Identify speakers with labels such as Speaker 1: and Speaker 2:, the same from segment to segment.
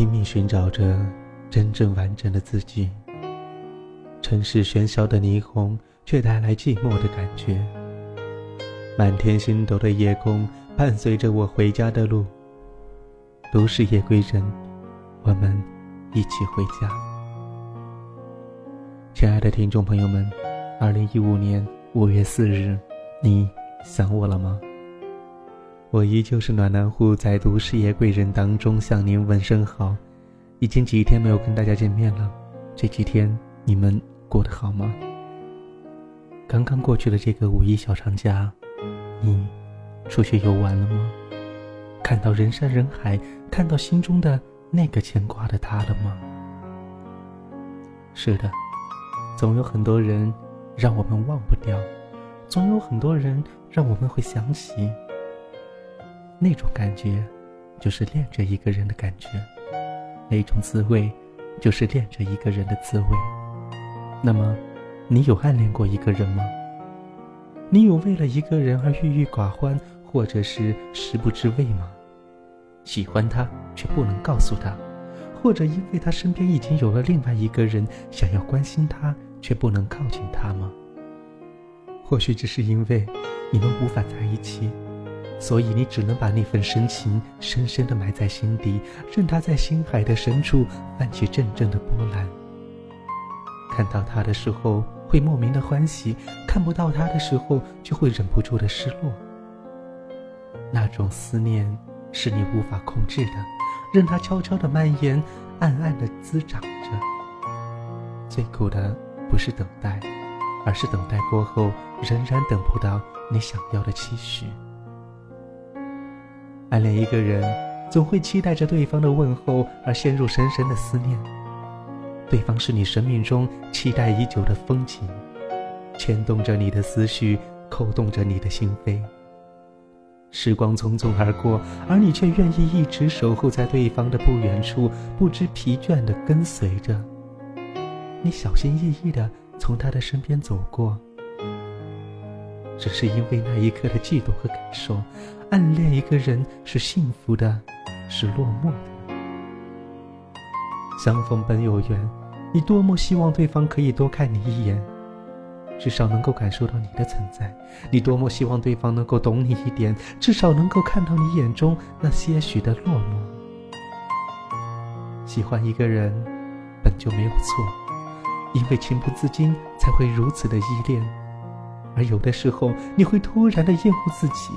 Speaker 1: 拼命寻找着真正完整的自己。城市喧嚣的霓虹，却带来寂寞的感觉。满天星斗的夜空，伴随着我回家的路。都市夜归人，我们一起回家。亲爱的听众朋友们，二零一五年五月四日，你想我了吗？我依旧是暖男户，在都事业贵人当中向您问声好。已经几天没有跟大家见面了，这几天你们过得好吗？刚刚过去的这个五一小长假，你出去游玩了吗？看到人山人海，看到心中的那个牵挂的他了吗？是的，总有很多人让我们忘不掉，总有很多人让我们会想起。那种感觉，就是恋着一个人的感觉；那种滋味，就是恋着一个人的滋味。那么，你有暗恋过一个人吗？你有为了一个人而郁郁寡欢，或者是食不知味吗？喜欢他却不能告诉他，或者因为他身边已经有了另外一个人，想要关心他却不能靠近他吗？或许只是因为你们无法在一起。所以你只能把那份深情深深地埋在心底，任它在心海的深处泛起阵阵的波澜。看到他的时候会莫名的欢喜，看不到他的时候就会忍不住的失落。那种思念是你无法控制的，任它悄悄地蔓延，暗暗地滋长着。最苦的不是等待，而是等待过后仍然等不到你想要的期许。暗恋一个人，总会期待着对方的问候而陷入深深的思念。对方是你生命中期待已久的风景，牵动着你的思绪，扣动着你的心扉。时光匆匆而过，而你却愿意一直守候在对方的不远处，不知疲倦地跟随着。你小心翼翼地从他的身边走过。只是因为那一刻的悸动和感受，暗恋一个人是幸福的，是落寞的。相逢本有缘，你多么希望对方可以多看你一眼，至少能够感受到你的存在；你多么希望对方能够懂你一点，至少能够看到你眼中那些许的落寞。喜欢一个人本就没有错，因为情不自禁才会如此的依恋。而有的时候，你会突然的厌恶自己，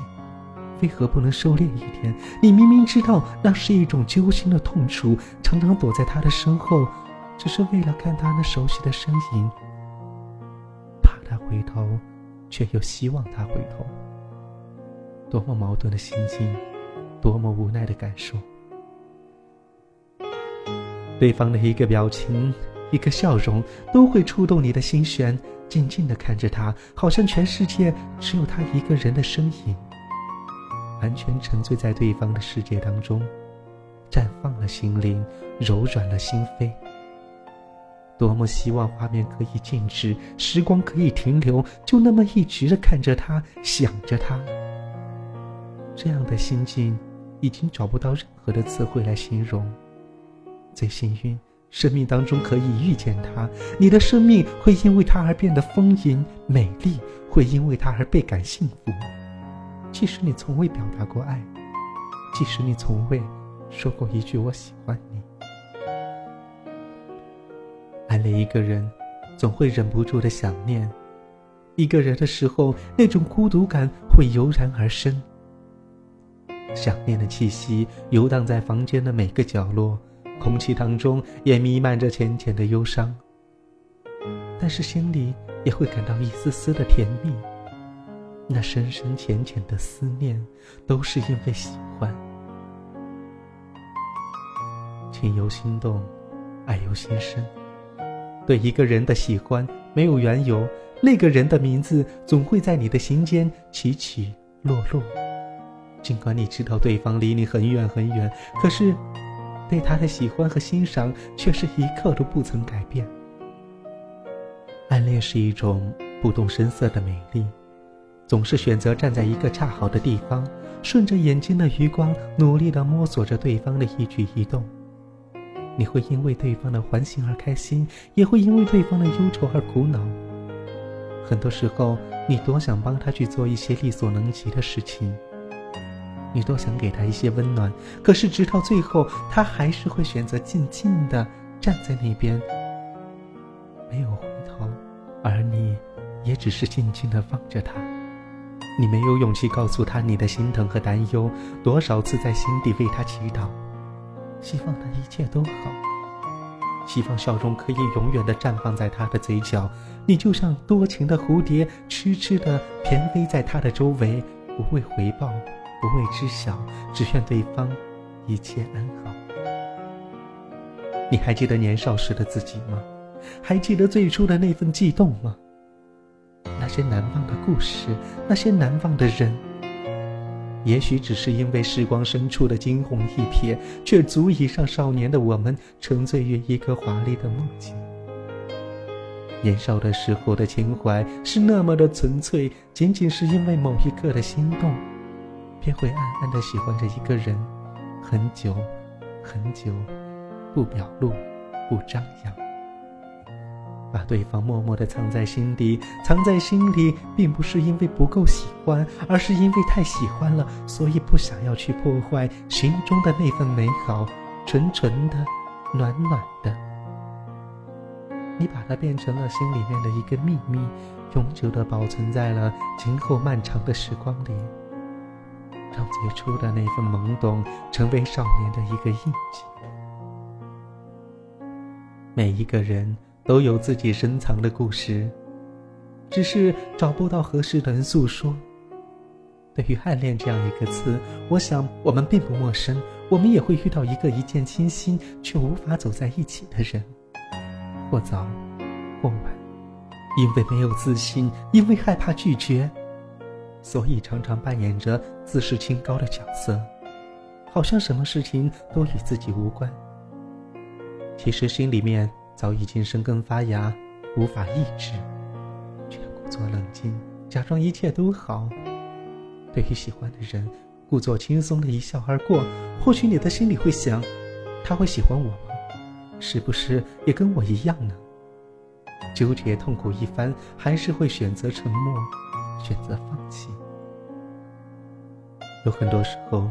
Speaker 1: 为何不能收敛一点？你明明知道那是一种揪心的痛楚，常常躲在他的身后，只是为了看他那熟悉的身影，怕他回头，却又希望他回头。多么矛盾的心境，多么无奈的感受。对方的一个表情，一个笑容，都会触动你的心弦。静静地看着他，好像全世界只有他一个人的身影，完全沉醉在对方的世界当中，绽放了心灵，柔软了心扉。多么希望画面可以静止，时光可以停留，就那么一直的看着他，想着他。这样的心境，已经找不到任何的词汇来形容。最幸运。生命当中可以遇见他，你的生命会因为他而变得丰盈美丽，会因为他而倍感幸福。即使你从未表达过爱，即使你从未说过一句“我喜欢你”，暗恋一个人，总会忍不住的想念。一个人的时候，那种孤独感会油然而生。想念的气息游荡在房间的每个角落。空气当中也弥漫着浅浅的忧伤，但是心里也会感到一丝丝的甜蜜。那深深浅浅的思念，都是因为喜欢。情由心动，爱由心生。对一个人的喜欢没有缘由，那个人的名字总会在你的心间起起落落。尽管你知道对方离你很远很远，可是。对他的喜欢和欣赏，却是一刻都不曾改变。暗恋是一种不动声色的美丽，总是选择站在一个恰好的地方，顺着眼睛的余光，努力地摸索着对方的一举一动。你会因为对方的欢心而开心，也会因为对方的忧愁而苦恼。很多时候，你多想帮他去做一些力所能及的事情，你多想给他一些温暖，可是直到最后，他还是会选择静静的站在那边，没有回头，而你，也只是静静的放着他。你没有勇气告诉他你的心疼和担忧，多少次在心底为他祈祷，希望他一切都好，希望笑容可以永远的绽放在他的嘴角。你就像多情的蝴蝶，痴痴的翩飞在他的周围，不为回报，不为知晓，只愿对方一切安好。你还记得年少时的自己吗？还记得最初的那份悸动吗？那些难忘的故事，那些难忘的人，也许只是因为时光深处的惊鸿一瞥，却足以让少年的我们沉醉于一个华丽的梦境。年少的时候的情怀是那么的纯粹，仅仅是因为某一刻的心动，便会暗暗的喜欢着一个人，很久，很久，不表露，不张扬，把对方默默的藏在心底。藏在心里，并不是因为不够喜欢，而是因为太喜欢了，所以不想要去破坏心中的那份美好，纯纯的，暖暖的。你把它变成了心里面的一个秘密，永久的保存在了今后漫长的时光里，让最初的那份懵懂成为少年的一个印记。每一个人都有自己深藏的故事，只是找不到合适的人诉说。对于暗恋这样一个词，我想我们并不陌生，我们也会遇到一个一见倾心却无法走在一起的人。或早，或晚，因为没有自信，因为害怕拒绝，所以常常扮演着自视清高的角色，好像什么事情都与自己无关。其实心里面早已经生根发芽，无法抑制，却故作冷静，假装一切都好。对于喜欢的人，故作轻松的一笑而过。或许你的心里会想，他会喜欢我吗？是不是也跟我一样呢？纠结痛苦一番，还是会选择沉默，选择放弃。有很多时候，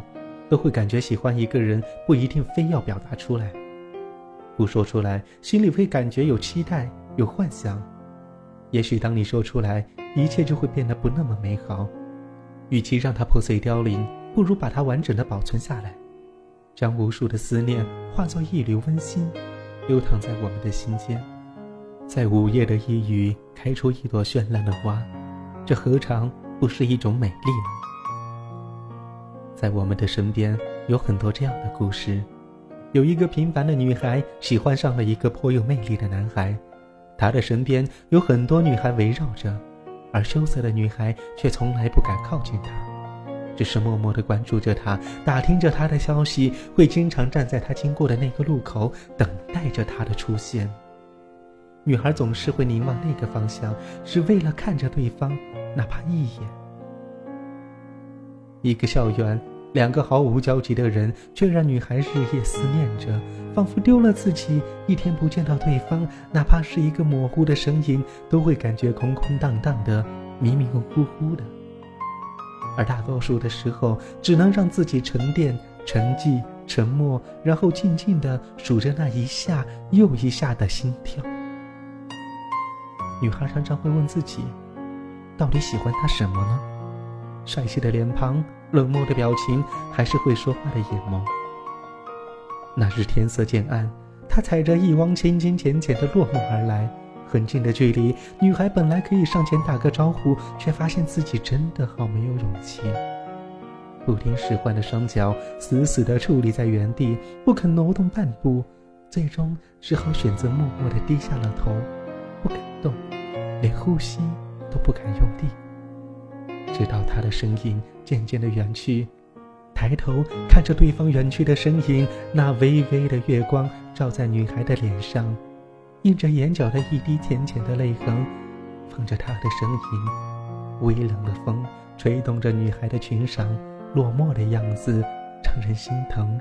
Speaker 1: 都会感觉喜欢一个人不一定非要表达出来，不说出来，心里会感觉有期待，有幻想。也许当你说出来，一切就会变得不那么美好。与其让它破碎凋零，不如把它完整的保存下来，将无数的思念化作一缕温馨。流淌在我们的心间，在午夜的一隅开出一朵绚烂的花，这何尝不是一种美丽呢？在我们的身边有很多这样的故事：有一个平凡的女孩喜欢上了一个颇有魅力的男孩，他的身边有很多女孩围绕着，而羞涩的女孩却从来不敢靠近他。只是默默地关注着他，打听着他的消息，会经常站在他经过的那个路口，等待着他的出现。女孩总是会凝望那个方向，只为了看着对方，哪怕一眼。一个校园，两个毫无交集的人，却让女孩日夜思念着，仿佛丢了自己，一天不见到对方，哪怕是一个模糊的身影，都会感觉空空荡荡的，迷迷糊糊的。而大多数的时候，只能让自己沉淀、沉寂、沉默，然后静静的数着那一下又一下的心跳。女孩常常会问自己：到底喜欢他什么呢？帅气的脸庞、冷漠的表情，还是会说话的眼眸？那日天色渐暗，他踩着一汪清清浅浅的落寞而来。很近的距离，女孩本来可以上前打个招呼，却发现自己真的好没有勇气。不听使唤的双脚死死地矗立在原地，不肯挪动半步，最终只好选择默默地低下了头，不敢动，连呼吸都不敢用力。直到他的身影渐渐地远去，抬头看着对方远去的身影，那微微的月光照在女孩的脸上。映着眼角的一滴浅浅的泪痕，放着他的身影。微冷的风吹动着女孩的裙裳，落寞的样子让人心疼。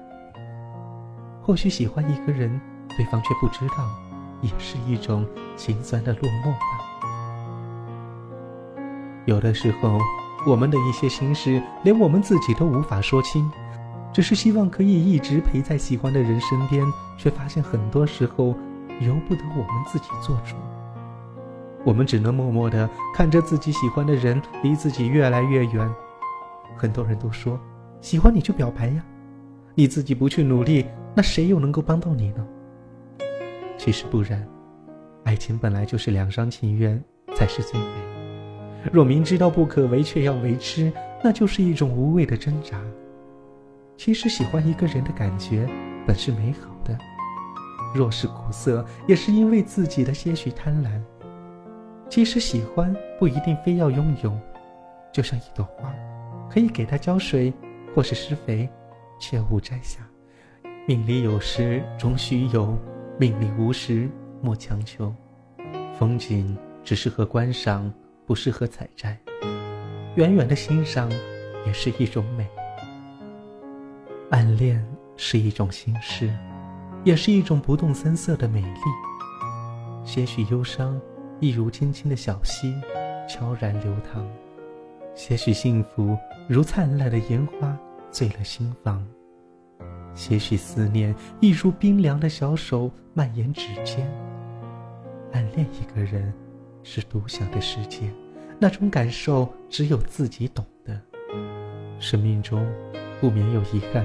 Speaker 1: 或许喜欢一个人对方却不知道，也是一种心酸的落寞吧。有的时候，我们的一些心事，连我们自己都无法说清，只是希望可以一直陪在喜欢的人身边，却发现很多时候由不得我们自己做主。我们只能默默的看着自己喜欢的人离自己越来越远。很多人都说，喜欢你就表白呀，你自己不去努力，那谁又能够帮到你呢？其实不然，爱情本来就是两厢情愿才是最美。若明知道不可为却要为之，那就是一种无谓的挣扎。其实喜欢一个人的感觉本是美好的，若是苦涩，也是因为自己的些许贪婪。其实喜欢不一定非要拥有，就像一朵花，可以给它浇水或是施肥，切勿摘下。命里有时终须有，命里无时莫强求。风景只适合观赏。不适合采摘，远远的欣赏也是一种美。暗恋是一种心事，也是一种不动声色的美丽。些许忧伤，一如轻轻的小溪，悄然流淌；些许幸福，如灿烂的烟花，醉了心房；些许思念，一如冰凉的小手，蔓延指尖。暗恋一个人。是独享的世界，那种感受只有自己懂得。生命中不免有遗憾，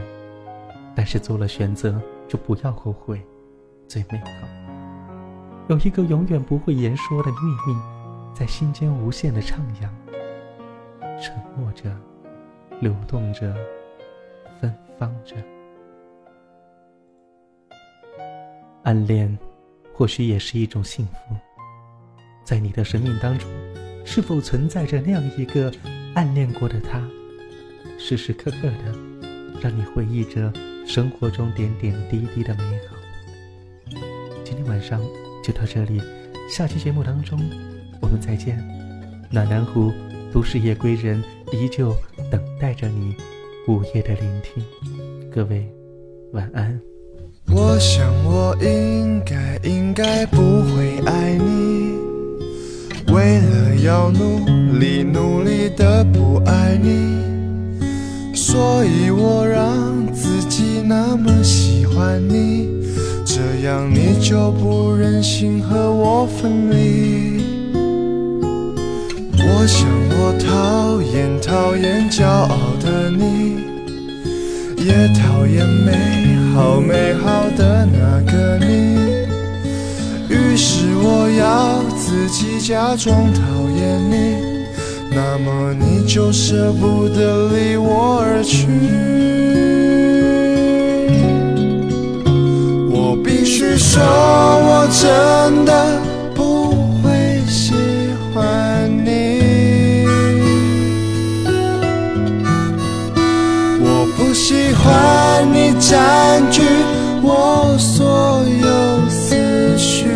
Speaker 1: 但是做了选择就不要后悔，最美好。有一个永远不会言说的秘密，在心间无限的徜徉，沉默着，流动着，芬芳着。暗恋，或许也是一种幸福。在你的生命当中，是否存在着那样一个暗恋过的他，时时刻刻的让你回忆着生活中点点滴滴的美好？今天晚上就到这里，下期节目当中我们再见。暖南湖都市夜归人依旧等待着你午夜的聆听，各位晚安。
Speaker 2: 我想我应该应该不会爱你。为了要努力努力的不爱你，所以我让自己那么喜欢你，这样你就不忍心和我分离。我想我讨厌讨厌骄傲的你，也讨厌美好美好的那个你。于是我要自己假装讨厌你，那么你就舍不得离我而去。我必须说，我真的不会喜欢你。我不喜欢你占据我所有思绪。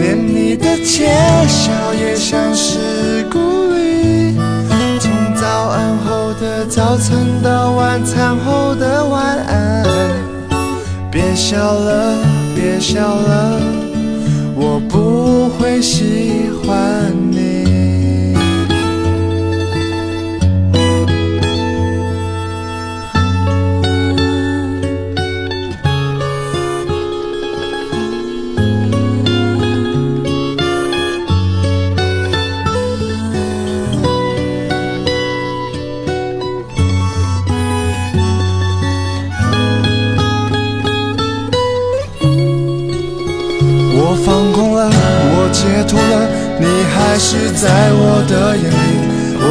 Speaker 2: 连你的窃笑也像是鼓励，从早安后的早餐到晚餐后的晚安。别笑了，别笑了，我不会喜欢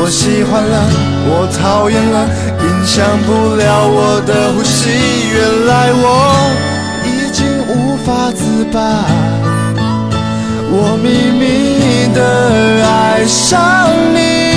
Speaker 2: 我喜欢了，我讨厌了，影响不了我的呼吸。原来我已经无法自拔，我秘密的爱上你。你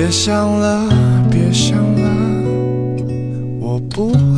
Speaker 2: 别想了，别想了，我不。